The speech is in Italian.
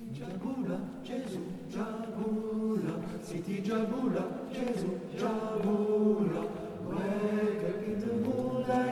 Jabula, Gesù, Jabula, Siti Jabula, Gesù, Jabula, wake up in the moonlight.